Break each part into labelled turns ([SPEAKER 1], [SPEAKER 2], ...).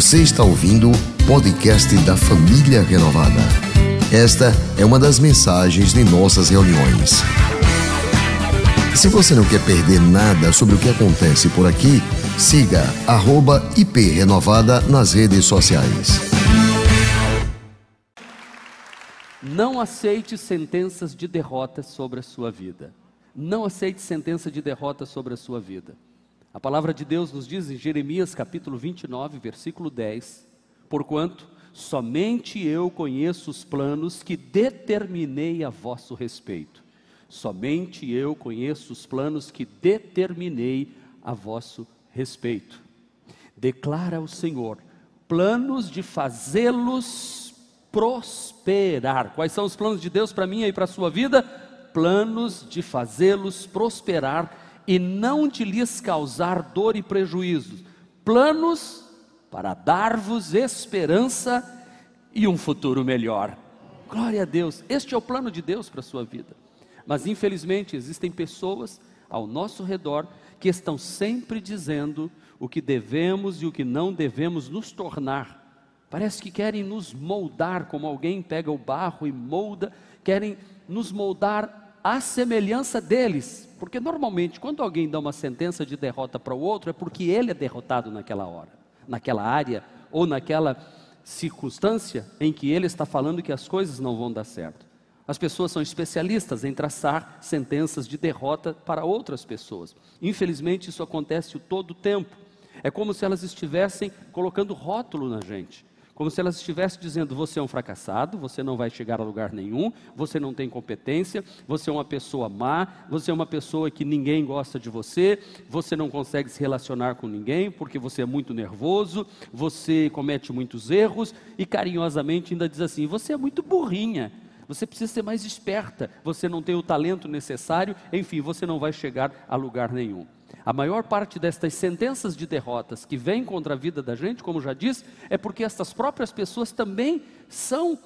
[SPEAKER 1] Você está ouvindo o podcast da Família Renovada. Esta é uma das mensagens de nossas reuniões. Se você não quer perder nada sobre o que acontece por aqui, siga @iprenovada nas redes sociais.
[SPEAKER 2] Não aceite sentenças de derrota sobre a sua vida. Não aceite sentença de derrota sobre a sua vida. A palavra de Deus nos diz em Jeremias capítulo 29, versículo 10: Porquanto somente eu conheço os planos que determinei a vosso respeito. Somente eu conheço os planos que determinei a vosso respeito. Declara o Senhor, planos de fazê-los prosperar. Quais são os planos de Deus para mim e para a sua vida? Planos de fazê-los prosperar e não de lhes causar dor e prejuízos, planos para dar-vos esperança e um futuro melhor. Glória a Deus, este é o plano de Deus para a sua vida. Mas infelizmente existem pessoas ao nosso redor que estão sempre dizendo o que devemos e o que não devemos nos tornar. Parece que querem nos moldar, como alguém pega o barro e molda, querem nos moldar à semelhança deles, porque normalmente, quando alguém dá uma sentença de derrota para o outro, é porque ele é derrotado naquela hora, naquela área ou naquela circunstância em que ele está falando que as coisas não vão dar certo. As pessoas são especialistas em traçar sentenças de derrota para outras pessoas. Infelizmente, isso acontece todo o tempo. É como se elas estivessem colocando rótulo na gente como se elas estivessem dizendo: você é um fracassado, você não vai chegar a lugar nenhum, você não tem competência, você é uma pessoa má, você é uma pessoa que ninguém gosta de você, você não consegue se relacionar com ninguém porque você é muito nervoso, você comete muitos erros e carinhosamente ainda diz assim: você é muito burrinha. Você precisa ser mais esperta, você não tem o talento necessário, enfim, você não vai chegar a lugar nenhum. A maior parte destas sentenças de derrotas que vêm contra a vida da gente, como já disse, é porque essas próprias pessoas também são,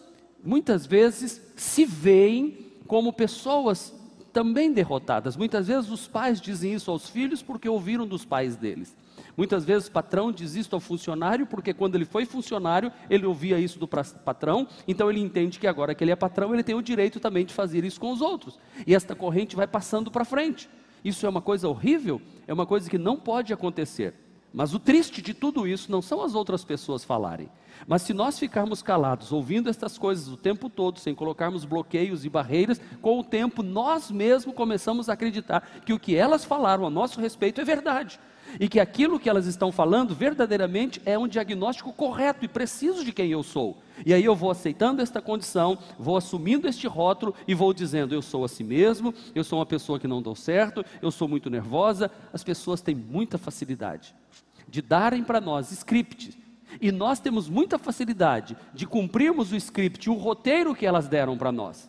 [SPEAKER 2] muitas vezes, se veem como pessoas também derrotadas. Muitas vezes os pais dizem isso aos filhos porque ouviram dos pais deles. Muitas vezes o patrão diz isso ao funcionário porque quando ele foi funcionário, ele ouvia isso do patrão, então ele entende que agora que ele é patrão, ele tem o direito também de fazer isso com os outros. E esta corrente vai passando para frente. Isso é uma coisa horrível, é uma coisa que não pode acontecer. Mas o triste de tudo isso não são as outras pessoas falarem. Mas se nós ficarmos calados, ouvindo estas coisas o tempo todo, sem colocarmos bloqueios e barreiras, com o tempo nós mesmos começamos a acreditar que o que elas falaram a nosso respeito é verdade e que aquilo que elas estão falando verdadeiramente é um diagnóstico correto e preciso de quem eu sou. E aí eu vou aceitando esta condição, vou assumindo este rótulo e vou dizendo: eu sou assim mesmo, eu sou uma pessoa que não dou certo, eu sou muito nervosa. As pessoas têm muita facilidade de darem para nós script. E nós temos muita facilidade de cumprirmos o script, o roteiro que elas deram para nós.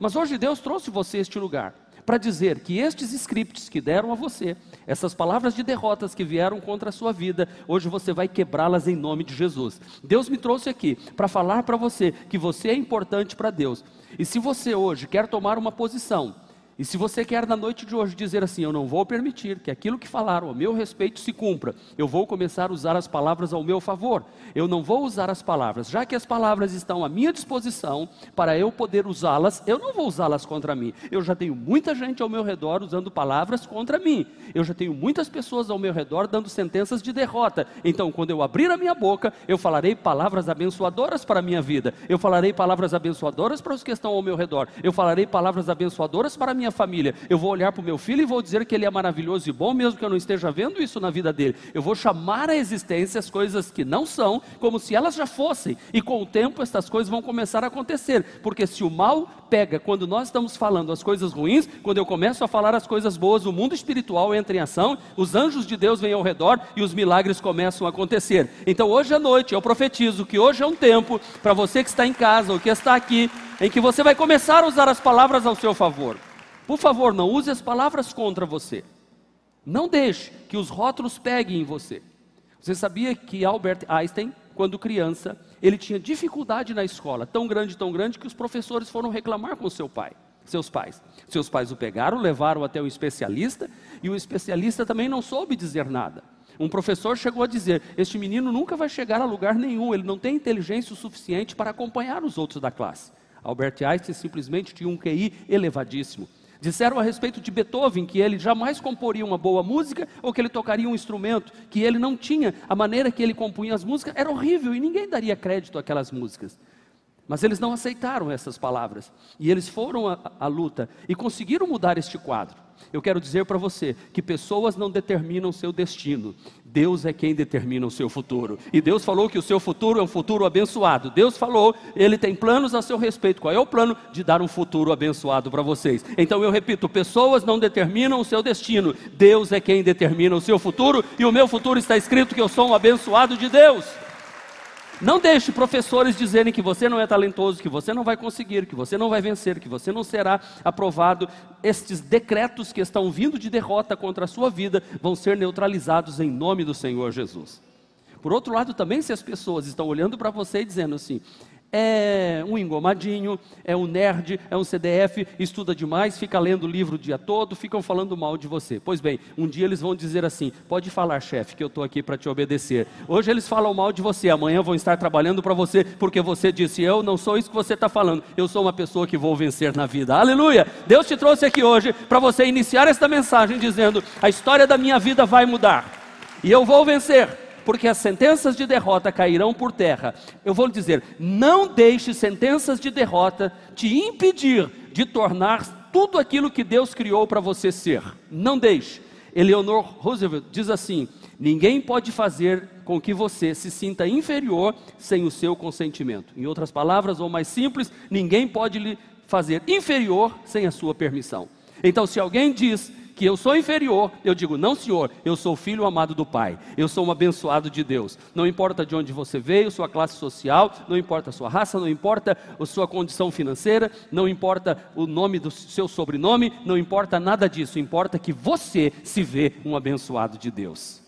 [SPEAKER 2] Mas hoje Deus trouxe você a este lugar para dizer que estes scripts que deram a você, essas palavras de derrotas que vieram contra a sua vida, hoje você vai quebrá-las em nome de Jesus. Deus me trouxe aqui para falar para você que você é importante para Deus. E se você hoje quer tomar uma posição e se você quer na noite de hoje dizer assim, eu não vou permitir que aquilo que falaram a meu respeito se cumpra, eu vou começar a usar as palavras ao meu favor. Eu não vou usar as palavras, já que as palavras estão à minha disposição para eu poder usá-las, eu não vou usá-las contra mim. Eu já tenho muita gente ao meu redor usando palavras contra mim. Eu já tenho muitas pessoas ao meu redor dando sentenças de derrota. Então, quando eu abrir a minha boca, eu falarei palavras abençoadoras para a minha vida. Eu falarei palavras abençoadoras para os que estão ao meu redor. Eu falarei palavras abençoadoras para a minha minha família. Eu vou olhar para o meu filho e vou dizer que ele é maravilhoso e bom, mesmo que eu não esteja vendo isso na vida dele. Eu vou chamar à existência as coisas que não são, como se elas já fossem. E com o tempo, estas coisas vão começar a acontecer. Porque se o mal pega quando nós estamos falando as coisas ruins, quando eu começo a falar as coisas boas, o mundo espiritual entra em ação, os anjos de Deus vêm ao redor e os milagres começam a acontecer. Então, hoje à noite, eu profetizo que hoje é um tempo para você que está em casa ou que está aqui, em que você vai começar a usar as palavras ao seu favor. Por favor, não use as palavras contra você. Não deixe que os rótulos peguem em você. Você sabia que Albert Einstein, quando criança, ele tinha dificuldade na escola, tão grande, tão grande, que os professores foram reclamar com seu pai, seus pais. Seus pais o pegaram, levaram até o especialista, e o especialista também não soube dizer nada. Um professor chegou a dizer: Este menino nunca vai chegar a lugar nenhum, ele não tem inteligência o suficiente para acompanhar os outros da classe. Albert Einstein simplesmente tinha um QI elevadíssimo. Disseram a respeito de Beethoven que ele jamais comporia uma boa música ou que ele tocaria um instrumento, que ele não tinha, a maneira que ele compunha as músicas era horrível e ninguém daria crédito àquelas músicas. Mas eles não aceitaram essas palavras e eles foram à, luta e conseguiram mudar este quadro. Eu quero dizer para você que pessoas não determinam seu destino, Deus é quem determina o seu futuro. E Deus falou que o seu futuro é um futuro abençoado. Deus falou, Ele tem planos a seu respeito. Qual é o plano? De dar um futuro abençoado para vocês. Então eu repito: pessoas não determinam o seu destino, Deus é quem determina o seu futuro, e o meu futuro está escrito que eu sou um abençoado de Deus. Não deixe professores dizerem que você não é talentoso, que você não vai conseguir, que você não vai vencer, que você não será aprovado. Estes decretos que estão vindo de derrota contra a sua vida vão ser neutralizados em nome do Senhor Jesus. Por outro lado, também, se as pessoas estão olhando para você e dizendo assim: é um engomadinho, é um nerd, é um CDF, estuda demais, fica lendo livro o dia todo, ficam falando mal de você. Pois bem, um dia eles vão dizer assim: pode falar, chefe, que eu estou aqui para te obedecer. Hoje eles falam mal de você, amanhã vão estar trabalhando para você, porque você disse: eu não sou isso que você está falando, eu sou uma pessoa que vou vencer na vida. Aleluia! Deus te trouxe aqui hoje para você iniciar esta mensagem dizendo: a história da minha vida vai mudar, e eu vou vencer porque as sentenças de derrota cairão por terra. Eu vou lhe dizer: não deixe sentenças de derrota te impedir de tornar tudo aquilo que Deus criou para você ser. Não deixe. Eleanor Roosevelt diz assim: ninguém pode fazer com que você se sinta inferior sem o seu consentimento. Em outras palavras, ou mais simples, ninguém pode lhe fazer inferior sem a sua permissão. Então, se alguém diz que eu sou inferior, eu digo, não, senhor, eu sou filho amado do Pai, eu sou um abençoado de Deus. Não importa de onde você veio, sua classe social, não importa a sua raça, não importa a sua condição financeira, não importa o nome do seu sobrenome, não importa nada disso, importa que você se vê um abençoado de Deus.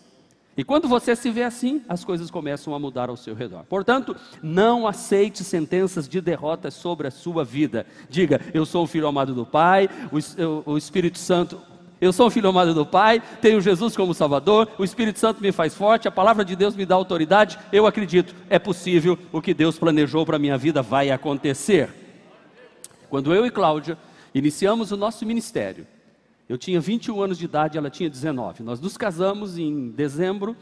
[SPEAKER 2] E quando você se vê assim, as coisas começam a mudar ao seu redor. Portanto, não aceite sentenças de derrota sobre a sua vida. Diga, eu sou o filho amado do Pai, o, o Espírito Santo eu sou um filho amado do Pai, tenho Jesus como Salvador, o Espírito Santo me faz forte, a palavra de Deus me dá autoridade. Eu acredito, é possível, o que Deus planejou para a minha vida vai acontecer. Quando eu e Cláudia iniciamos o nosso ministério, eu tinha 21 anos de idade, ela tinha 19. Nós nos casamos em dezembro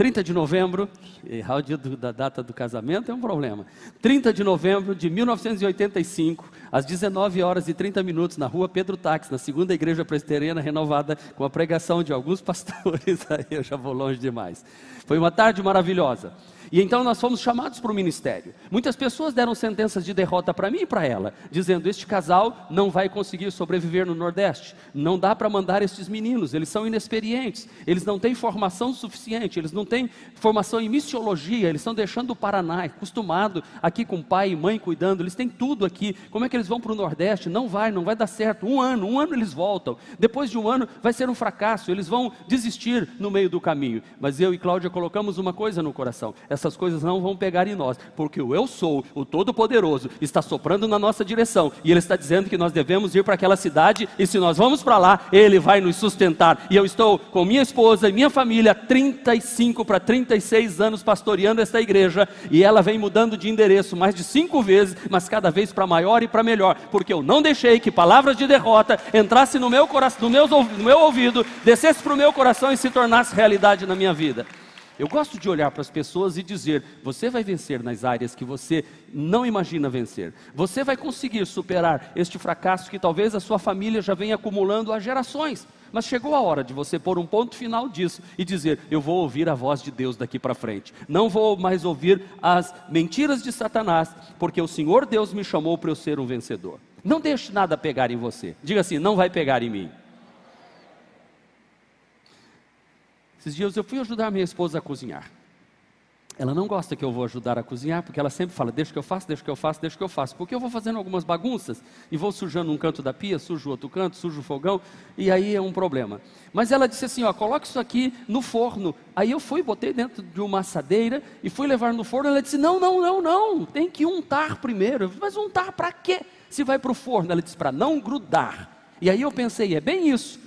[SPEAKER 2] 30 de novembro, errar o dia do, da data do casamento é um problema. 30 de novembro de 1985, às 19 horas e 30 minutos, na rua Pedro Táxi, na segunda igreja presbiteriana renovada, com a pregação de alguns pastores, aí eu já vou longe demais. Foi uma tarde maravilhosa. E então nós fomos chamados para o ministério. Muitas pessoas deram sentenças de derrota para mim e para ela, dizendo: Este casal não vai conseguir sobreviver no Nordeste. Não dá para mandar estes meninos, eles são inexperientes, eles não têm formação suficiente, eles não têm formação em missiologia, eles estão deixando o Paraná, acostumado aqui com pai e mãe cuidando, eles têm tudo aqui. Como é que eles vão para o Nordeste? Não vai, não vai dar certo. Um ano, um ano eles voltam. Depois de um ano vai ser um fracasso, eles vão desistir no meio do caminho. Mas eu e Cláudia colocamos uma coisa no coração: essas coisas não vão pegar em nós, porque o Eu Sou, o Todo-Poderoso, está soprando na nossa direção e Ele está dizendo que nós devemos ir para aquela cidade e se nós vamos para lá, Ele vai nos sustentar. E eu estou com minha esposa e minha família, 35 para 36 anos pastoreando esta igreja e ela vem mudando de endereço mais de cinco vezes, mas cada vez para maior e para melhor, porque eu não deixei que palavras de derrota entrassem no meu coração, no meu, no meu ouvido, descesse para o meu coração e se tornasse realidade na minha vida. Eu gosto de olhar para as pessoas e dizer: você vai vencer nas áreas que você não imagina vencer. Você vai conseguir superar este fracasso que talvez a sua família já venha acumulando há gerações. Mas chegou a hora de você pôr um ponto final disso e dizer: Eu vou ouvir a voz de Deus daqui para frente. Não vou mais ouvir as mentiras de Satanás, porque o Senhor Deus me chamou para eu ser um vencedor. Não deixe nada pegar em você. Diga assim: Não vai pegar em mim. Esses dias eu fui ajudar minha esposa a cozinhar. Ela não gosta que eu vou ajudar a cozinhar, porque ela sempre fala: deixa que eu faço, deixa que eu faço, deixa que eu faço. Porque eu vou fazendo algumas bagunças e vou sujando um canto da pia, sujo outro canto, sujo o fogão, e aí é um problema. Mas ela disse assim: ó, coloque isso aqui no forno. Aí eu fui, botei dentro de uma assadeira e fui levar no forno. Ela disse: não, não, não, não, tem que untar primeiro. Disse, Mas untar para quê? Se vai para o forno? Ela disse: para não grudar. E aí eu pensei: é bem isso.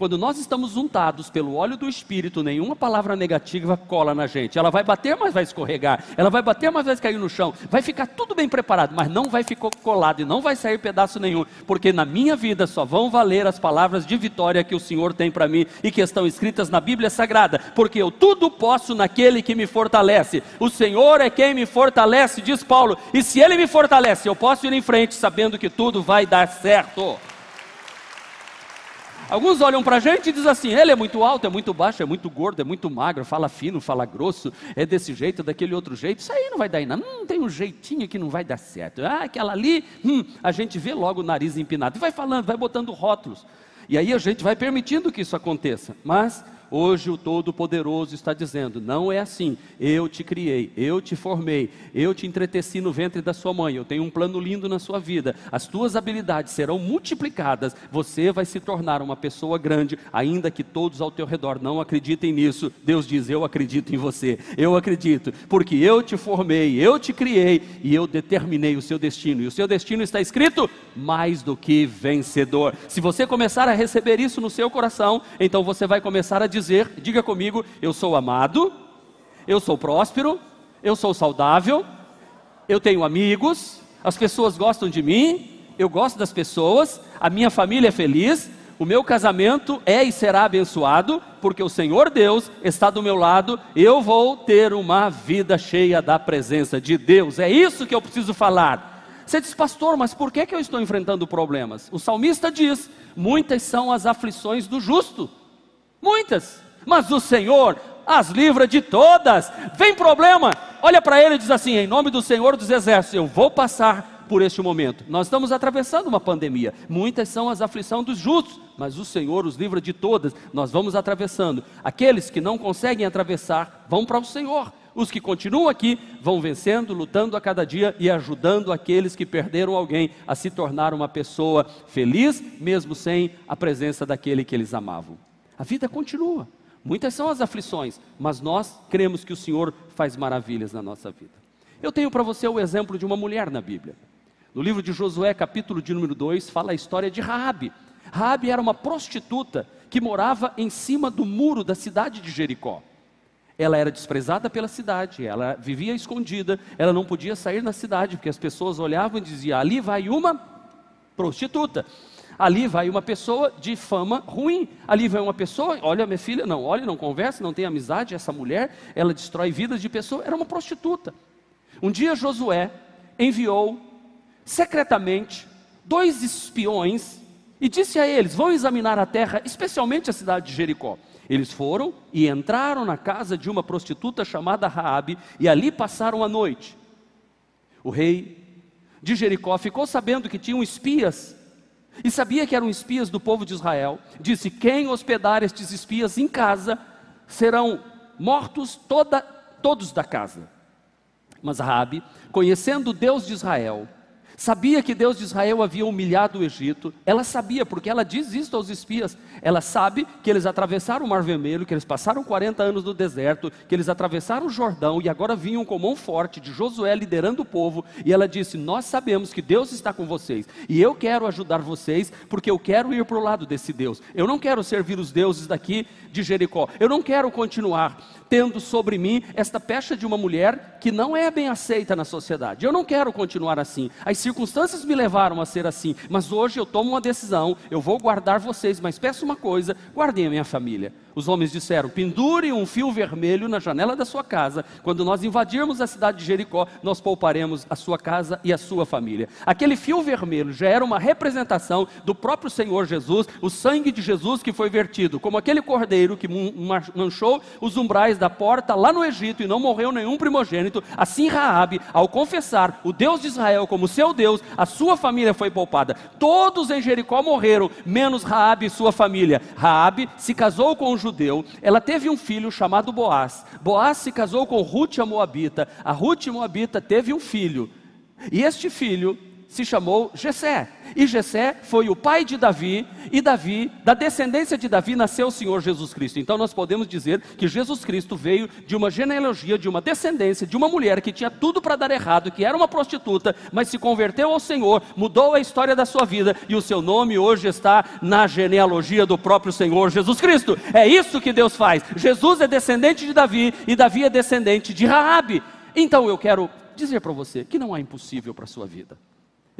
[SPEAKER 2] Quando nós estamos untados pelo óleo do Espírito, nenhuma palavra negativa cola na gente. Ela vai bater, mas vai escorregar. Ela vai bater, mas vai cair no chão. Vai ficar tudo bem preparado, mas não vai ficar colado e não vai sair pedaço nenhum. Porque na minha vida só vão valer as palavras de vitória que o Senhor tem para mim e que estão escritas na Bíblia Sagrada. Porque eu tudo posso naquele que me fortalece. O Senhor é quem me fortalece, diz Paulo. E se Ele me fortalece, eu posso ir em frente sabendo que tudo vai dar certo. Alguns olham para a gente e dizem assim: ele é muito alto, é muito baixo, é muito gordo, é muito magro, fala fino, fala grosso, é desse jeito, daquele outro jeito. Isso aí não vai dar em. Não tem um jeitinho que não vai dar certo. Ah, aquela ali, hum, a gente vê logo o nariz empinado. E vai falando, vai botando rótulos. E aí a gente vai permitindo que isso aconteça. Mas Hoje o Todo-Poderoso está dizendo: não é assim. Eu te criei, eu te formei, eu te entreteci no ventre da sua mãe. Eu tenho um plano lindo na sua vida. As tuas habilidades serão multiplicadas. Você vai se tornar uma pessoa grande, ainda que todos ao teu redor não acreditem nisso. Deus diz: Eu acredito em você. Eu acredito, porque eu te formei, eu te criei e eu determinei o seu destino. E o seu destino está escrito mais do que vencedor. Se você começar a receber isso no seu coração, então você vai começar a dizer dizer, diga comigo, eu sou amado, eu sou próspero, eu sou saudável, eu tenho amigos, as pessoas gostam de mim, eu gosto das pessoas, a minha família é feliz, o meu casamento é e será abençoado, porque o Senhor Deus está do meu lado, eu vou ter uma vida cheia da presença de Deus. É isso que eu preciso falar. Você diz, pastor, mas por que, que eu estou enfrentando problemas? O salmista diz: muitas são as aflições do justo. Muitas. Mas o Senhor as livra de todas. Vem problema, olha para ele e diz assim: em nome do Senhor dos Exércitos, eu vou passar por este momento. Nós estamos atravessando uma pandemia. Muitas são as aflições dos justos, mas o Senhor os livra de todas. Nós vamos atravessando. Aqueles que não conseguem atravessar, vão para o Senhor. Os que continuam aqui vão vencendo, lutando a cada dia e ajudando aqueles que perderam alguém a se tornar uma pessoa feliz, mesmo sem a presença daquele que eles amavam. A vida continua. Muitas são as aflições, mas nós cremos que o Senhor faz maravilhas na nossa vida. Eu tenho para você o exemplo de uma mulher na Bíblia. No livro de Josué, capítulo de número 2, fala a história de Raabe. Raabe era uma prostituta que morava em cima do muro da cidade de Jericó. Ela era desprezada pela cidade, ela vivia escondida, ela não podia sair na cidade, porque as pessoas olhavam e diziam: ali vai uma prostituta. Ali vai uma pessoa de fama ruim. Ali vai uma pessoa, olha minha filha, não, olha, não conversa, não tem amizade. Essa mulher, ela destrói vidas de pessoas. Era uma prostituta. Um dia Josué enviou secretamente dois espiões e disse a eles: Vão examinar a terra, especialmente a cidade de Jericó. Eles foram e entraram na casa de uma prostituta chamada Raabe e ali passaram a noite. O rei de Jericó ficou sabendo que tinham espias e sabia que eram espias do povo de Israel, disse: Quem hospedar estes espias em casa serão mortos toda, todos da casa. Mas Rabi, conhecendo o Deus de Israel, sabia que Deus de Israel havia humilhado o Egito, ela sabia, porque ela diz isso aos espias, ela sabe que eles atravessaram o Mar Vermelho, que eles passaram 40 anos no deserto, que eles atravessaram o Jordão e agora vinham com mão forte de Josué liderando o povo, e ela disse: Nós sabemos que Deus está com vocês, e eu quero ajudar vocês, porque eu quero ir para o lado desse Deus, eu não quero servir os deuses daqui de Jericó, eu não quero continuar tendo sobre mim esta pecha de uma mulher que não é bem aceita na sociedade. Eu não quero continuar assim. As circunstâncias me levaram a ser assim, mas hoje eu tomo uma decisão, eu vou guardar vocês, mas peço uma coisa: guardem a minha família. Os homens disseram: pendure um fio vermelho na janela da sua casa. Quando nós invadirmos a cidade de Jericó, nós pouparemos a sua casa e a sua família. Aquele fio vermelho já era uma representação do próprio Senhor Jesus, o sangue de Jesus que foi vertido, como aquele cordeiro que manchou os umbrais da porta lá no Egito e não morreu nenhum primogênito, assim Raabe, ao confessar o Deus de Israel como seu Deus, a sua família foi poupada. Todos em Jericó morreram, menos Raabe e sua família. Raabe se casou com judeu, ela teve um filho chamado Boaz. Boaz se casou com Ruth a Moabita. A Ruth Moabita teve um filho. E este filho se chamou Jessé. E Jessé foi o pai de Davi, e Davi, da descendência de Davi, nasceu o Senhor Jesus Cristo. Então nós podemos dizer que Jesus Cristo veio de uma genealogia, de uma descendência, de uma mulher que tinha tudo para dar errado, que era uma prostituta, mas se converteu ao Senhor, mudou a história da sua vida, e o seu nome hoje está na genealogia do próprio Senhor Jesus Cristo. É isso que Deus faz. Jesus é descendente de Davi, e Davi é descendente de Raabe. Então eu quero dizer para você que não há impossível para a sua vida.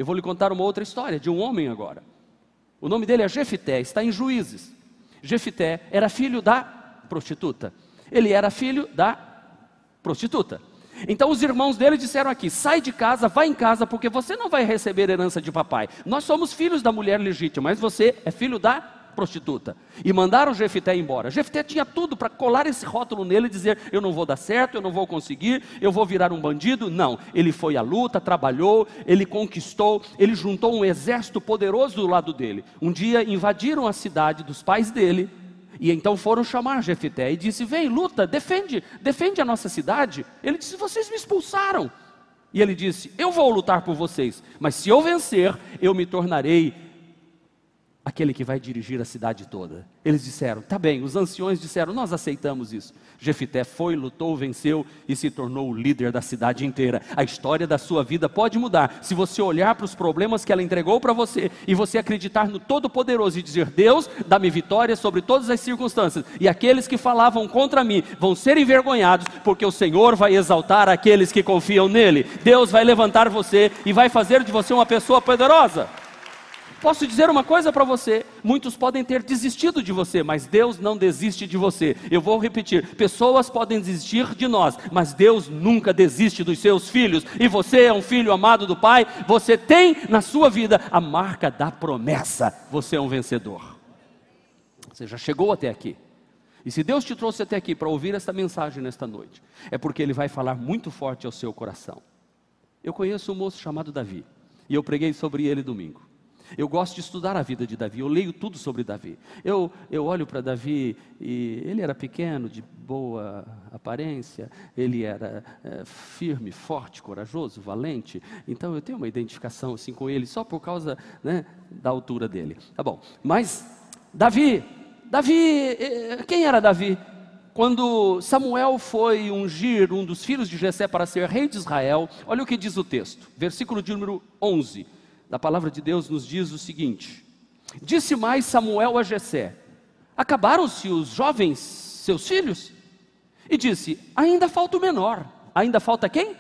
[SPEAKER 2] Eu vou lhe contar uma outra história de um homem agora. O nome dele é Jefité, está em Juízes. Jefité era filho da prostituta. Ele era filho da prostituta. Então os irmãos dele disseram aqui: sai de casa, vai em casa, porque você não vai receber herança de papai. Nós somos filhos da mulher legítima, mas você é filho da prostituta. E mandaram Jefité embora. Jefité tinha tudo para colar esse rótulo nele e dizer: Eu não vou dar certo, eu não vou conseguir, eu vou virar um bandido. Não. Ele foi à luta, trabalhou, ele conquistou, ele juntou um exército poderoso do lado dele. Um dia invadiram a cidade dos pais dele. E então foram chamar Jefité e disse: Vem, luta, defende, defende a nossa cidade. Ele disse: Vocês me expulsaram. E ele disse: Eu vou lutar por vocês, mas se eu vencer, eu me tornarei aquele que vai dirigir a cidade toda. Eles disseram: tá bem. Os anciões disseram: nós aceitamos isso. Jefité foi, lutou, venceu e se tornou o líder da cidade inteira. A história da sua vida pode mudar se você olhar para os problemas que ela entregou para você e você acreditar no Todo-Poderoso e dizer: Deus, dá-me vitória sobre todas as circunstâncias. E aqueles que falavam contra mim vão ser envergonhados, porque o Senhor vai exaltar aqueles que confiam nele. Deus vai levantar você e vai fazer de você uma pessoa poderosa. Posso dizer uma coisa para você: muitos podem ter desistido de você, mas Deus não desiste de você. Eu vou repetir: pessoas podem desistir de nós, mas Deus nunca desiste dos seus filhos. E você é um filho amado do Pai, você tem na sua vida a marca da promessa. Você é um vencedor. Você já chegou até aqui. E se Deus te trouxe até aqui para ouvir esta mensagem nesta noite, é porque Ele vai falar muito forte ao seu coração. Eu conheço um moço chamado Davi, e eu preguei sobre ele domingo. Eu gosto de estudar a vida de Davi, eu leio tudo sobre Davi. Eu, eu olho para Davi e ele era pequeno, de boa aparência, ele era é, firme, forte, corajoso, valente. Então eu tenho uma identificação assim com ele só por causa né, da altura dele. Tá bom, mas Davi, Davi, eh, quem era Davi? Quando Samuel foi ungir um dos filhos de Jessé para ser rei de Israel, olha o que diz o texto, versículo de número 11 da palavra de Deus nos diz o seguinte: Disse mais Samuel a Jessé: Acabaram-se os jovens, seus filhos? E disse: Ainda falta o menor. Ainda falta quem?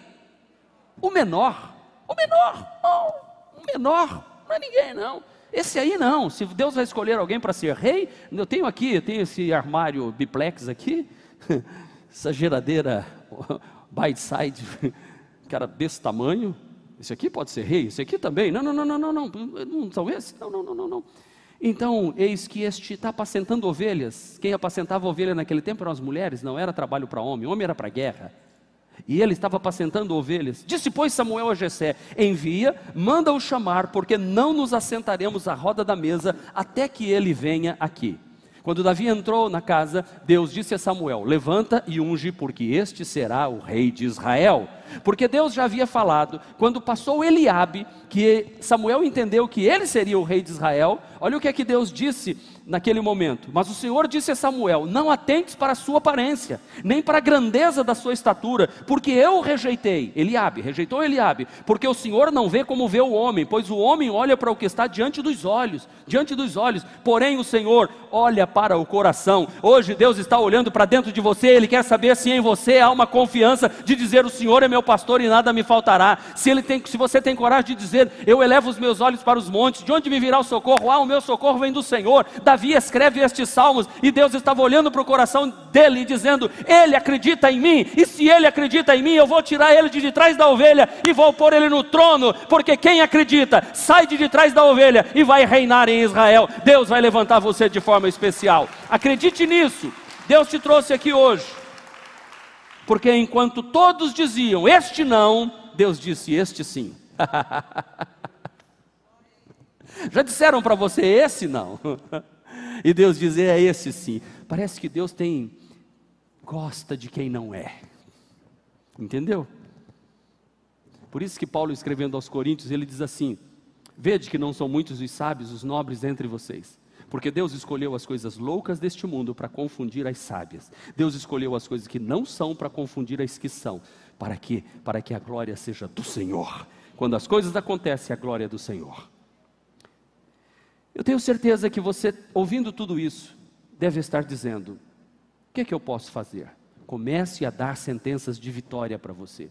[SPEAKER 2] O menor. O menor. Oh, o menor. Não é ninguém, não. Esse aí não. Se Deus vai escolher alguém para ser rei, eu tenho aqui, eu tenho esse armário biplex aqui, essa geladeira bite side, cara desse tamanho. Esse aqui pode ser rei, esse aqui também. Não, não, não, não, não, não. Não são esses? Não, não, não, não, não. Então, eis que este está apacentando ovelhas. Quem apacentava ovelha naquele tempo eram as mulheres, não era trabalho para homem, homem era para guerra. E ele estava apacentando ovelhas. Disse, pois, Samuel a Jessé: Envia, manda-o chamar, porque não nos assentaremos à roda da mesa até que ele venha aqui. Quando Davi entrou na casa, Deus disse a Samuel: Levanta e unge, porque este será o rei de Israel. Porque Deus já havia falado, quando passou Eliabe, que Samuel entendeu que ele seria o rei de Israel. Olha o que é que Deus disse naquele momento. Mas o Senhor disse a Samuel: Não atentes para a sua aparência, nem para a grandeza da sua estatura, porque eu rejeitei. Eliabe, rejeitou Eliabe, porque o Senhor não vê como vê o homem, pois o homem olha para o que está diante dos olhos, diante dos olhos. Porém o Senhor olha para o coração. Hoje Deus está olhando para dentro de você, ele quer saber se em você há uma confiança de dizer: "O Senhor é meu pastor e nada me faltará". Se ele tem, se você tem coragem de dizer: "Eu elevo os meus olhos para os montes, de onde me virá o socorro? Ah, o meu socorro vem do Senhor". Davi escreve estes salmos e Deus estava olhando para o coração dele e dizendo: Ele acredita em mim, e se ele acredita em mim, eu vou tirar ele de trás da ovelha e vou pôr ele no trono, porque quem acredita sai de trás da ovelha e vai reinar em Israel. Deus vai levantar você de forma especial. Acredite nisso. Deus te trouxe aqui hoje. Porque enquanto todos diziam este não, Deus disse este sim. Já disseram para você esse não? E Deus diz: é esse sim. Parece que Deus tem gosta de quem não é. Entendeu? Por isso que Paulo, escrevendo aos Coríntios, ele diz assim: Vede que não são muitos os sábios, os nobres entre vocês. Porque Deus escolheu as coisas loucas deste mundo para confundir as sábias. Deus escolheu as coisas que não são para confundir as que são. Para quê? Para que a glória seja do Senhor. Quando as coisas acontecem, a glória é do Senhor. Eu tenho certeza que você, ouvindo tudo isso, deve estar dizendo: o que é que eu posso fazer? Comece a dar sentenças de vitória para você.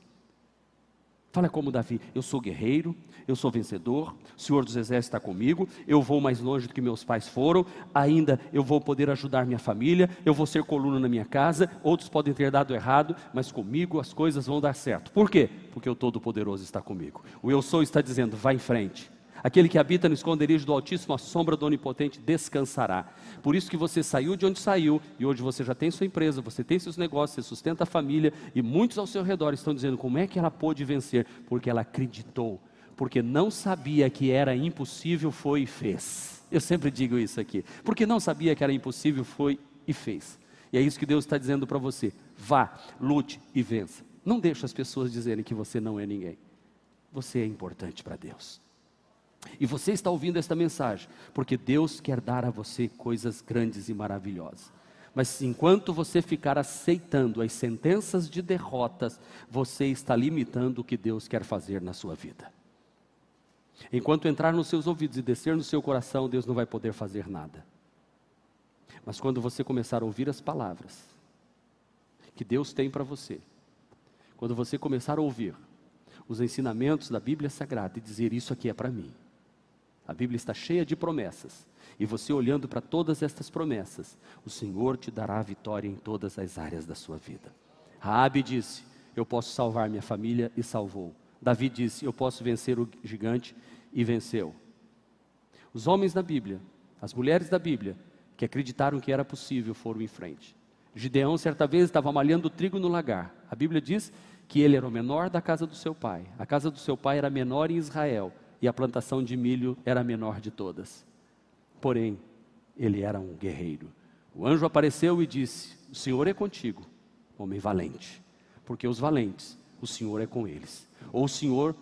[SPEAKER 2] Fala como Davi: eu sou guerreiro, eu sou vencedor, o Senhor dos Exércitos está comigo, eu vou mais longe do que meus pais foram, ainda eu vou poder ajudar minha família, eu vou ser coluna na minha casa. Outros podem ter dado errado, mas comigo as coisas vão dar certo. Por quê? Porque o Todo-Poderoso está comigo. O eu sou está dizendo: vá em frente. Aquele que habita no esconderijo do Altíssimo, a sombra do Onipotente descansará. Por isso que você saiu de onde saiu e hoje você já tem sua empresa, você tem seus negócios, você sustenta a família e muitos ao seu redor estão dizendo como é que ela pôde vencer, porque ela acreditou, porque não sabia que era impossível, foi e fez. Eu sempre digo isso aqui, porque não sabia que era impossível, foi e fez. E é isso que Deus está dizendo para você: vá, lute e vença. Não deixe as pessoas dizerem que você não é ninguém. Você é importante para Deus. E você está ouvindo esta mensagem, porque Deus quer dar a você coisas grandes e maravilhosas. Mas enquanto você ficar aceitando as sentenças de derrotas, você está limitando o que Deus quer fazer na sua vida. Enquanto entrar nos seus ouvidos e descer no seu coração, Deus não vai poder fazer nada. Mas quando você começar a ouvir as palavras que Deus tem para você, quando você começar a ouvir os ensinamentos da Bíblia Sagrada e dizer: Isso aqui é para mim a Bíblia está cheia de promessas. E você olhando para todas estas promessas, o Senhor te dará vitória em todas as áreas da sua vida. Raabe disse: Eu posso salvar minha família e salvou. Davi disse: Eu posso vencer o gigante e venceu. Os homens da Bíblia, as mulheres da Bíblia, que acreditaram que era possível, foram em frente. Gideão, certa vez, estava malhando trigo no lagar. A Bíblia diz que ele era o menor da casa do seu pai. A casa do seu pai era menor em Israel e a plantação de milho era a menor de todas. Porém, ele era um guerreiro. O anjo apareceu e disse: O Senhor é contigo, homem valente, porque os valentes, o Senhor é com eles. Ou o Senhor,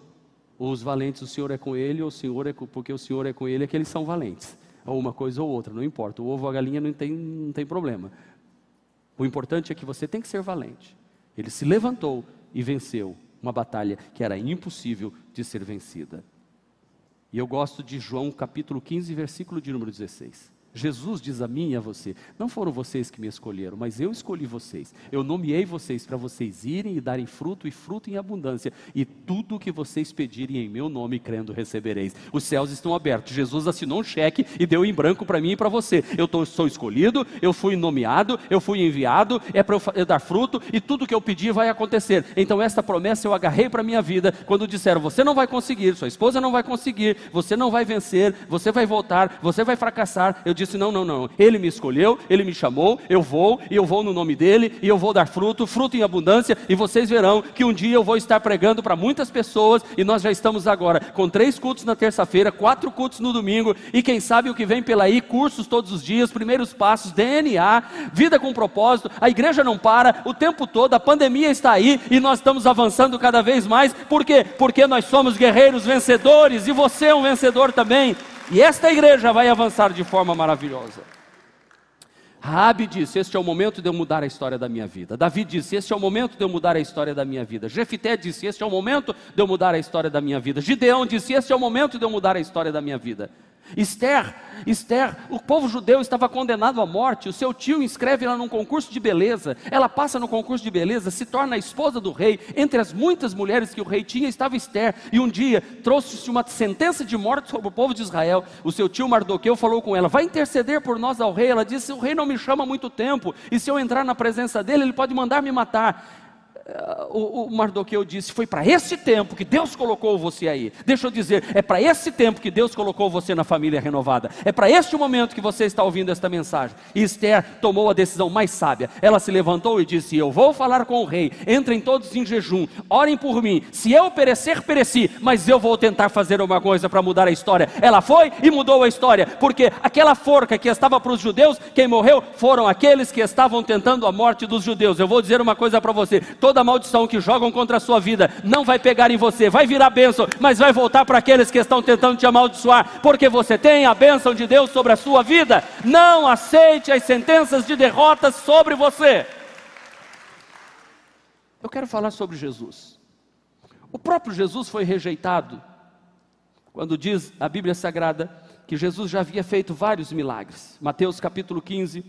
[SPEAKER 2] ou os valentes, o Senhor é com ele, ou o Senhor é com, porque o Senhor é com ele, é que eles são valentes. Ou uma coisa ou outra, não importa. O ovo ou a galinha não tem, não tem problema. O importante é que você tem que ser valente. Ele se levantou e venceu uma batalha que era impossível de ser vencida. E eu gosto de João capítulo 15, versículo de número 16. Jesus diz a mim e a você: Não foram vocês que me escolheram, mas eu escolhi vocês. Eu nomeei vocês para vocês irem e darem fruto e fruto em abundância. E tudo o que vocês pedirem em meu nome, crendo, recebereis. Os céus estão abertos. Jesus assinou um cheque e deu em branco para mim e para você. Eu tô, sou escolhido, eu fui nomeado, eu fui enviado, é para eu, eu dar fruto e tudo que eu pedir vai acontecer. Então, esta promessa eu agarrei para minha vida quando disseram: Você não vai conseguir, sua esposa não vai conseguir, você não vai vencer, você vai voltar, você vai fracassar. Eu disse disse: Não, não, não. Ele me escolheu, ele me chamou, eu vou, e eu vou no nome dele, e eu vou dar fruto, fruto em abundância, e vocês verão que um dia eu vou estar pregando para muitas pessoas, e nós já estamos agora com três cultos na terça-feira, quatro cultos no domingo, e quem sabe o que vem pela aí, cursos todos os dias, primeiros passos, DNA, vida com propósito, a igreja não para o tempo todo, a pandemia está aí, e nós estamos avançando cada vez mais, por quê? Porque nós somos guerreiros vencedores, e você é um vencedor também. E esta igreja vai avançar de forma maravilhosa. Raabe disse: Este é o momento de eu mudar a história da minha vida. Davi disse: Este é o momento de eu mudar a história da minha vida. Jefité disse: Este é o momento de eu mudar a história da minha vida. Gideão disse: Este é o momento de eu mudar a história da minha vida. Esther, Esther, o povo judeu estava condenado à morte. O seu tio inscreve ela num concurso de beleza. Ela passa no concurso de beleza, se torna a esposa do rei. Entre as muitas mulheres que o rei tinha estava Esther. E um dia trouxe-se uma sentença de morte sobre o povo de Israel. O seu tio Mardoqueu falou com ela: Vai interceder por nós ao rei. Ela disse: O rei não me chama há muito tempo. E se eu entrar na presença dele, ele pode mandar me matar o, o Mardoqueu disse: Foi para esse tempo que Deus colocou você aí. Deixa eu dizer, é para esse tempo que Deus colocou você na família renovada. É para este momento que você está ouvindo esta mensagem. E Esther tomou a decisão mais sábia. Ela se levantou e disse: Eu vou falar com o rei. Entrem todos em jejum, orem por mim. Se eu perecer, pereci, mas eu vou tentar fazer uma coisa para mudar a história. Ela foi e mudou a história, porque aquela forca que estava para os judeus, quem morreu foram aqueles que estavam tentando a morte dos judeus. Eu vou dizer uma coisa para você: toda toda maldição que jogam contra a sua vida não vai pegar em você, vai virar bênção, mas vai voltar para aqueles que estão tentando te amaldiçoar, porque você tem a bênção de Deus sobre a sua vida. Não aceite as sentenças de derrota sobre você. Eu quero falar sobre Jesus. O próprio Jesus foi rejeitado quando diz a Bíblia Sagrada que Jesus já havia feito vários milagres. Mateus capítulo 15,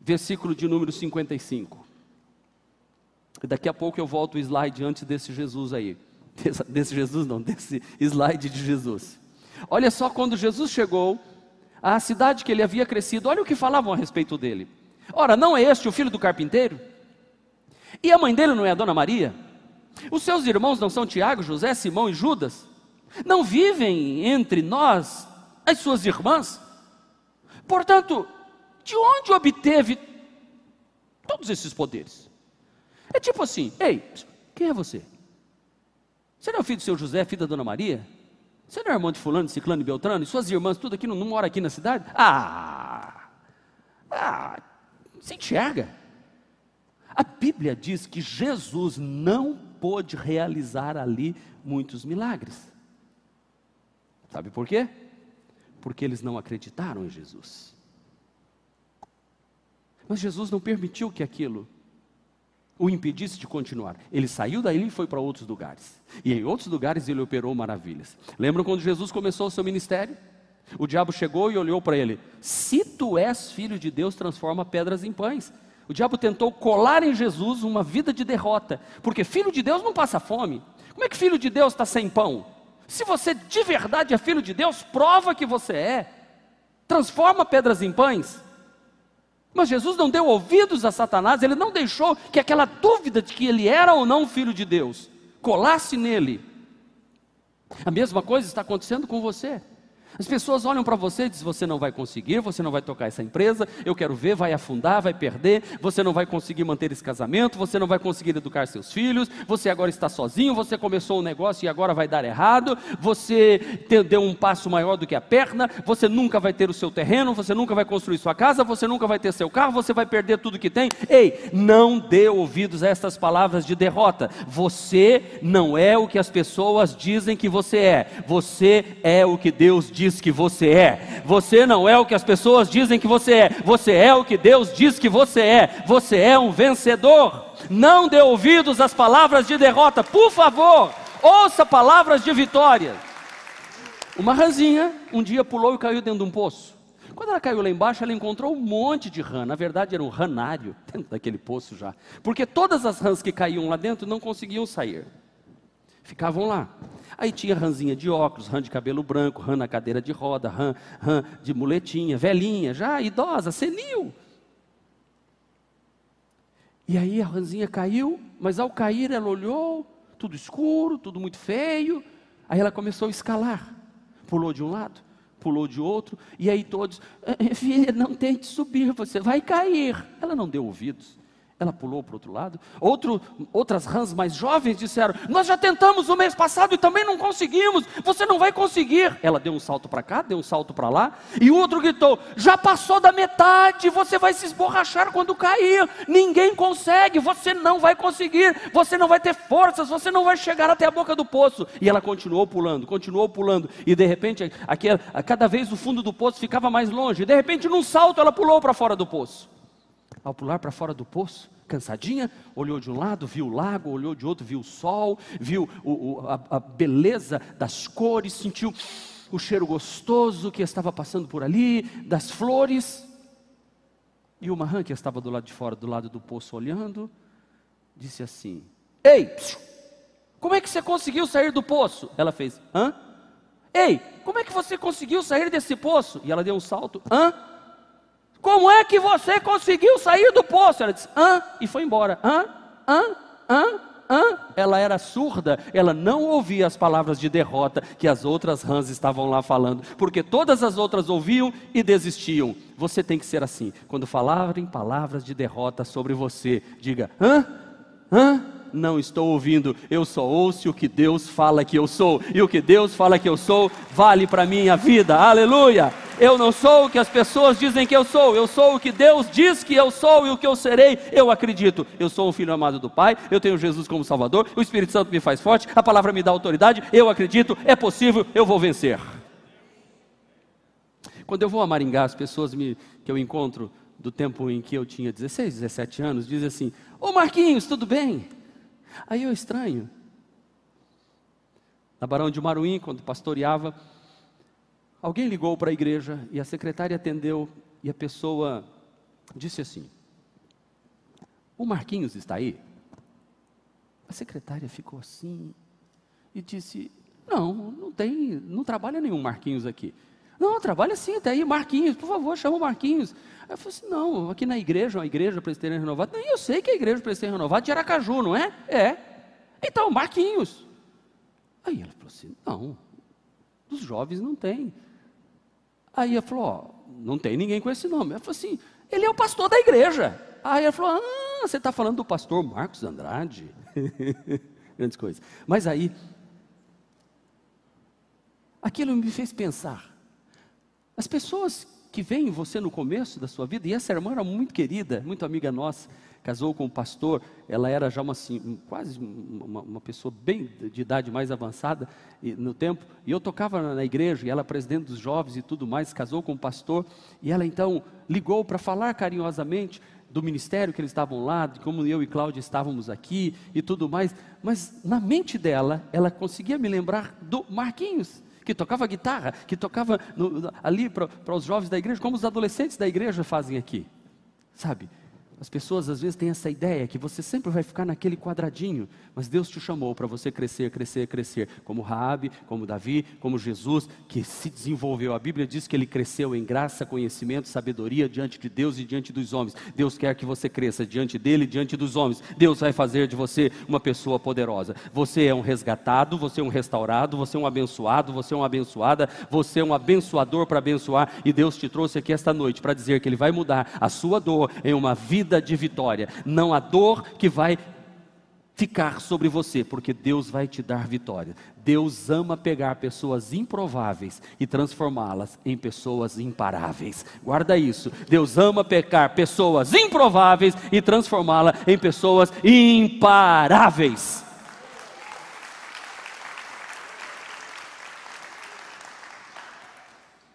[SPEAKER 2] versículo de número 55. Daqui a pouco eu volto o slide antes desse Jesus aí. Desse Jesus não, desse slide de Jesus. Olha só quando Jesus chegou à cidade que ele havia crescido, olha o que falavam a respeito dele. Ora, não é este o filho do carpinteiro? E a mãe dele não é a dona Maria? Os seus irmãos não são Tiago, José, Simão e Judas? Não vivem entre nós as suas irmãs? Portanto, de onde obteve todos esses poderes? É tipo assim: ei, quem é você? Você não é filho do seu José, filho da dona Maria? Você não é irmão de fulano, de ciclano e beltrano? E suas irmãs, tudo aqui, não, não mora aqui na cidade? Ah! Ah! Você enxerga? A Bíblia diz que Jesus não pôde realizar ali muitos milagres. Sabe por quê? Porque eles não acreditaram em Jesus. Mas Jesus não permitiu que aquilo o impedisse de continuar. Ele saiu daí e foi para outros lugares. E em outros lugares ele operou maravilhas. Lembram quando Jesus começou o seu ministério? O diabo chegou e olhou para ele: Se tu és filho de Deus, transforma pedras em pães. O diabo tentou colar em Jesus uma vida de derrota, porque filho de Deus não passa fome. Como é que filho de Deus está sem pão? Se você de verdade é filho de Deus, prova que você é. Transforma pedras em pães. Mas Jesus não deu ouvidos a Satanás, ele não deixou que aquela dúvida de que ele era ou não filho de Deus colasse nele. A mesma coisa está acontecendo com você. As pessoas olham para você e dizem: você não vai conseguir, você não vai tocar essa empresa, eu quero ver, vai afundar, vai perder, você não vai conseguir manter esse casamento, você não vai conseguir educar seus filhos, você agora está sozinho, você começou um negócio e agora vai dar errado, você deu um passo maior do que a perna, você nunca vai ter o seu terreno, você nunca vai construir sua casa, você nunca vai ter seu carro, você vai perder tudo que tem. Ei, não dê ouvidos a estas palavras de derrota. Você não é o que as pessoas dizem que você é, você é o que Deus diz diz que você é. Você não é o que as pessoas dizem que você é. Você é o que Deus diz que você é. Você é um vencedor. Não dê ouvidos às palavras de derrota, por favor. Ouça palavras de vitória. Uma ranzinha um dia pulou e caiu dentro de um poço. Quando ela caiu lá embaixo, ela encontrou um monte de rã. Na verdade, era um ranário dentro daquele poço já. Porque todas as rãs que caíam lá dentro não conseguiam sair. Ficavam lá. Aí tinha ranzinha de óculos, rã de cabelo branco, rã na cadeira de roda, rã, rã de muletinha, velhinha, já idosa, senil. E aí a ranzinha caiu, mas ao cair ela olhou, tudo escuro, tudo muito feio. Aí ela começou a escalar. Pulou de um lado, pulou de outro, e aí todos, eh, eh, filha, não tente subir, você vai cair. Ela não deu ouvidos. Ela pulou para o outro lado. Outro, outras rãs mais jovens disseram: Nós já tentamos o mês passado e também não conseguimos. Você não vai conseguir. Ela deu um salto para cá, deu um salto para lá. E o outro gritou: Já passou da metade. Você vai se esborrachar quando cair. Ninguém consegue. Você não vai conseguir. Você não vai ter forças. Você não vai chegar até a boca do poço. E ela continuou pulando, continuou pulando. E de repente, cada vez o fundo do poço ficava mais longe. E de repente, num salto, ela pulou para fora do poço ao pular para fora do poço, cansadinha, olhou de um lado, viu o lago, olhou de outro, viu o sol, viu o, o, a, a beleza das cores, sentiu o cheiro gostoso que estava passando por ali, das flores. E uma rã que estava do lado de fora, do lado do poço, olhando, disse assim: Ei, como é que você conseguiu sair do poço? Ela fez: Hã? Ei, como é que você conseguiu sair desse poço? E ela deu um salto: Hã? Como é que você conseguiu sair do poço? Ela disse, hã? E foi embora. Hã? Hã? Hã? Hã? Ela era surda, ela não ouvia as palavras de derrota que as outras rãs estavam lá falando, porque todas as outras ouviam e desistiam. Você tem que ser assim. Quando falarem palavras de derrota sobre você, diga: hã? Hã? Não estou ouvindo, eu só ouço o que Deus fala que eu sou, e o que Deus fala que eu sou vale para minha vida, aleluia! Eu não sou o que as pessoas dizem que eu sou, eu sou o que Deus diz que eu sou e o que eu serei. Eu acredito. Eu sou um filho amado do Pai, eu tenho Jesus como Salvador, o Espírito Santo me faz forte, a palavra me dá autoridade. Eu acredito, é possível, eu vou vencer. Quando eu vou a Maringá, as pessoas me, que eu encontro do tempo em que eu tinha 16, 17 anos, dizem assim: Ô Marquinhos, tudo bem? Aí eu estranho. Na Barão de Maruim, quando pastoreava, alguém ligou para a igreja e a secretária atendeu e a pessoa disse assim: O Marquinhos está aí? A secretária ficou assim e disse: Não, não tem, não trabalha nenhum Marquinhos aqui. Não, trabalha sim, está aí, Marquinhos, por favor, chama o Marquinhos. Aí eu falei assim: não, aqui na igreja, a igreja presbiteriana renovada. Não, eu sei que é a igreja presbiteriana renovada de Aracaju, não é? É. Então, Marquinhos. Aí ela falou assim: não, dos jovens não tem. Aí ela falou: não tem ninguém com esse nome. Ela falou assim: ele é o pastor da igreja. Aí ela falou: ah, você está falando do pastor Marcos Andrade? Grandes coisas. Mas aí, aquilo me fez pensar. As pessoas que veem você no começo da sua vida, e essa irmã era muito querida, muito amiga nossa, casou com um pastor, ela era já uma, assim, quase uma, uma, pessoa bem de idade mais avançada no tempo, e eu tocava na igreja, e ela presidente dos jovens e tudo mais, casou com um pastor, e ela então ligou para falar carinhosamente do ministério que eles estavam lá, de como eu e Cláudia estávamos aqui e tudo mais, mas na mente dela, ela conseguia me lembrar do Marquinhos, que tocava guitarra, que tocava no, ali para os jovens da igreja, como os adolescentes da igreja fazem aqui. Sabe? As pessoas às vezes têm essa ideia que você sempre vai ficar naquele quadradinho, mas Deus te chamou para você crescer, crescer, crescer, como Raabe, como Davi, como Jesus, que se desenvolveu. A Bíblia diz que ele cresceu em graça, conhecimento, sabedoria diante de Deus e diante dos homens. Deus quer que você cresça diante dele e diante dos homens. Deus vai fazer de você uma pessoa poderosa. Você é um resgatado, você é um restaurado, você é um abençoado, você é uma abençoada, você é um abençoador para abençoar e Deus te trouxe aqui esta noite para dizer que ele vai mudar a sua dor em uma vida vida de vitória. Não há dor que vai ficar sobre você, porque Deus vai te dar vitória. Deus ama pegar pessoas improváveis e transformá-las em pessoas imparáveis. Guarda isso. Deus ama pegar pessoas improváveis e transformá-las em pessoas imparáveis.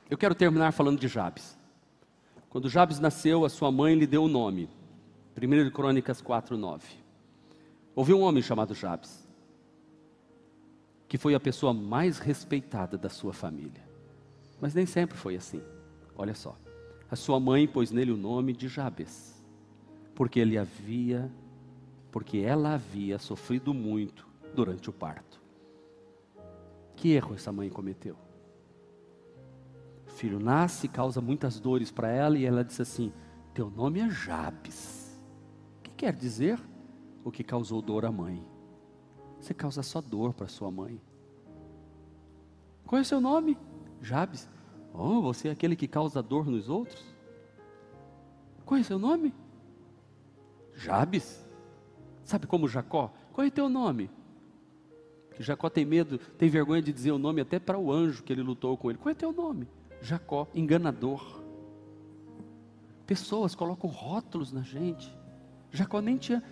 [SPEAKER 2] Eu quero terminar falando de Jabes. Quando Jabes nasceu, a sua mãe lhe deu o nome. 1 Crônicas 4, 9. Houve um homem chamado Jabes, que foi a pessoa mais respeitada da sua família. Mas nem sempre foi assim. Olha só. A sua mãe pôs nele o nome de Jabes, porque ele havia, porque ela havia sofrido muito durante o parto. Que erro essa mãe cometeu? O filho nasce, causa muitas dores para ela e ela disse assim: Teu nome é Jabes quer dizer o que causou dor à mãe. Você causa só dor para sua mãe. Qual é o seu nome? Jabes. Oh, você é aquele que causa dor nos outros? Qual é o seu nome? Jabes. Sabe como Jacó? Qual é o teu nome? Jacó tem medo, tem vergonha de dizer o nome até para o anjo que ele lutou com ele. Qual é o teu nome? Jacó, enganador. Pessoas colocam rótulos na gente. Jacó nem tinha,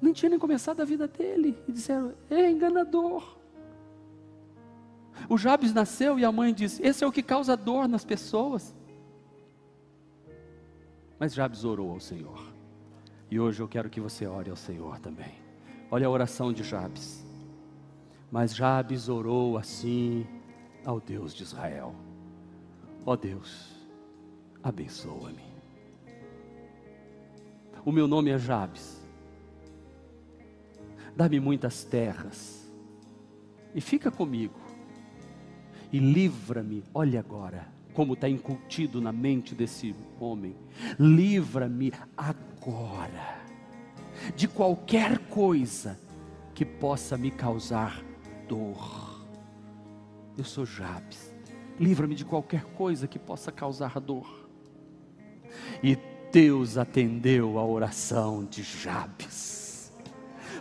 [SPEAKER 2] nem tinha nem começado a vida dele. E disseram: é enganador. O Jabes nasceu e a mãe disse: Esse é o que causa dor nas pessoas. Mas Jabes orou ao Senhor. E hoje eu quero que você ore ao Senhor também. Olha a oração de Jabes. Mas Jabes orou assim ao Deus de Israel: Ó oh Deus, abençoa-me o meu nome é Jabes. Dá-me muitas terras e fica comigo e livra-me. Olha agora como está incutido na mente desse homem. Livra-me agora de qualquer coisa que possa me causar dor. Eu sou Jabes. Livra-me de qualquer coisa que possa causar dor. E Deus atendeu a oração de Jabes.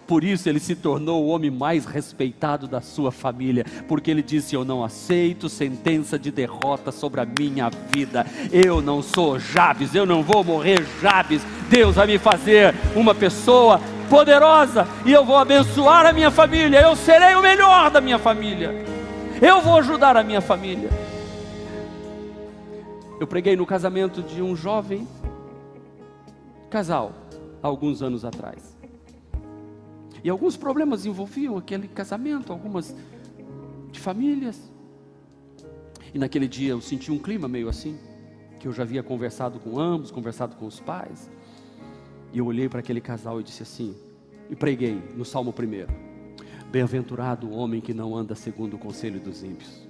[SPEAKER 2] Por isso ele se tornou o homem mais respeitado da sua família, porque ele disse: Eu não aceito sentença de derrota sobre a minha vida. Eu não sou Jabes, eu não vou morrer Jabes. Deus vai me fazer uma pessoa poderosa e eu vou abençoar a minha família. Eu serei o melhor da minha família. Eu vou ajudar a minha família. Eu preguei no casamento de um jovem casal alguns anos atrás. E alguns problemas envolviam aquele casamento, algumas de famílias. E naquele dia eu senti um clima meio assim, que eu já havia conversado com ambos, conversado com os pais. E eu olhei para aquele casal e disse assim, e preguei no Salmo 1. Bem-aventurado o homem que não anda segundo o conselho dos ímpios,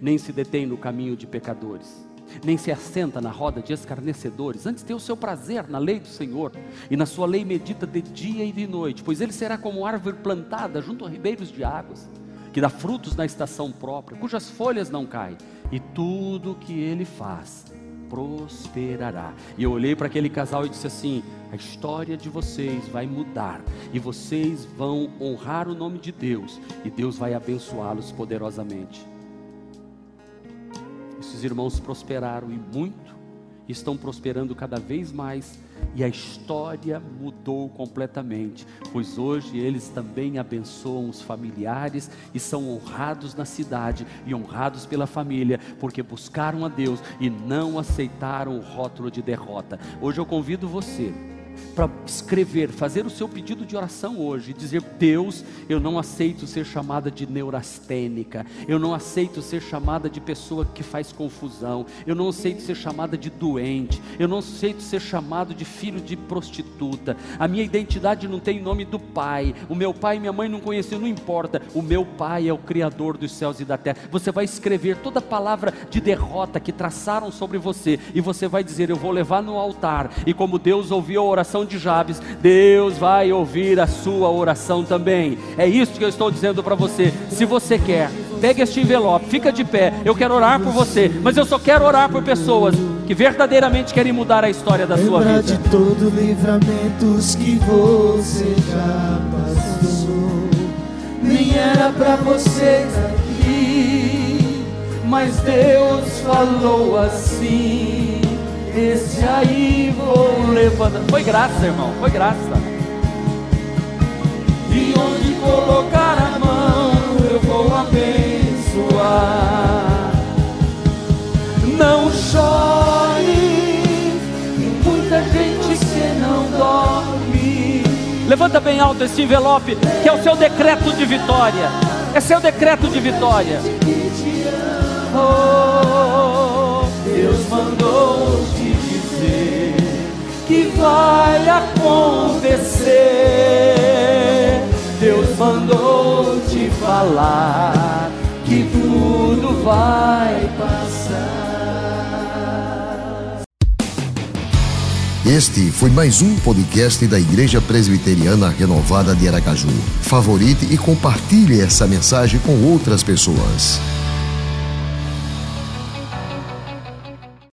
[SPEAKER 2] nem se detém no caminho de pecadores, nem se assenta na roda de escarnecedores, antes tem o seu prazer na lei do Senhor, e na sua lei medita de dia e de noite, pois ele será como árvore plantada junto a ribeiros de águas, que dá frutos na estação própria, cujas folhas não caem, e tudo o que ele faz prosperará. E eu olhei para aquele casal e disse assim: a história de vocês vai mudar e vocês vão honrar o nome de Deus e Deus vai abençoá-los poderosamente. Esses irmãos prosperaram e muito, estão prosperando cada vez mais e a história mudou completamente, pois hoje eles também abençoam os familiares e são honrados na cidade e honrados pela família, porque buscaram a Deus e não aceitaram o rótulo de derrota. Hoje eu convido você para escrever, fazer o seu pedido de oração hoje, dizer: Deus, eu não aceito ser chamada de neurastênica, eu não aceito ser chamada de pessoa que faz confusão, eu não aceito ser chamada de doente, eu não aceito ser chamado de filho de prostituta. A minha identidade não tem nome do pai, o meu pai e minha mãe não conheciam, não importa. O meu pai é o Criador dos céus e da terra. Você vai escrever toda palavra de derrota que traçaram sobre você, e você vai dizer: Eu vou levar no altar, e como Deus ouviu a oração de Jabes, Deus vai ouvir a sua oração também. É isso que eu estou dizendo para você. Se você quer, pegue este envelope, fica de pé. Eu quero orar por você, mas eu só quero orar por pessoas que verdadeiramente querem mudar a história da sua vida.
[SPEAKER 3] de todo livramentos que você já passou. Nem era para você estar aqui, mas Deus falou assim esse aí vou levantar.
[SPEAKER 2] Foi graça, irmão, foi graça.
[SPEAKER 3] E onde colocar a mão, eu vou abençoar. Não chore, muita gente que não dorme.
[SPEAKER 2] Levanta bem alto esse envelope, que é o seu decreto de vitória. É seu decreto de vitória.
[SPEAKER 3] Oh, que vai acontecer. Deus mandou te falar que tudo vai passar.
[SPEAKER 1] Este foi mais um podcast da Igreja Presbiteriana Renovada de Aracaju. Favorite e compartilhe essa mensagem com outras pessoas.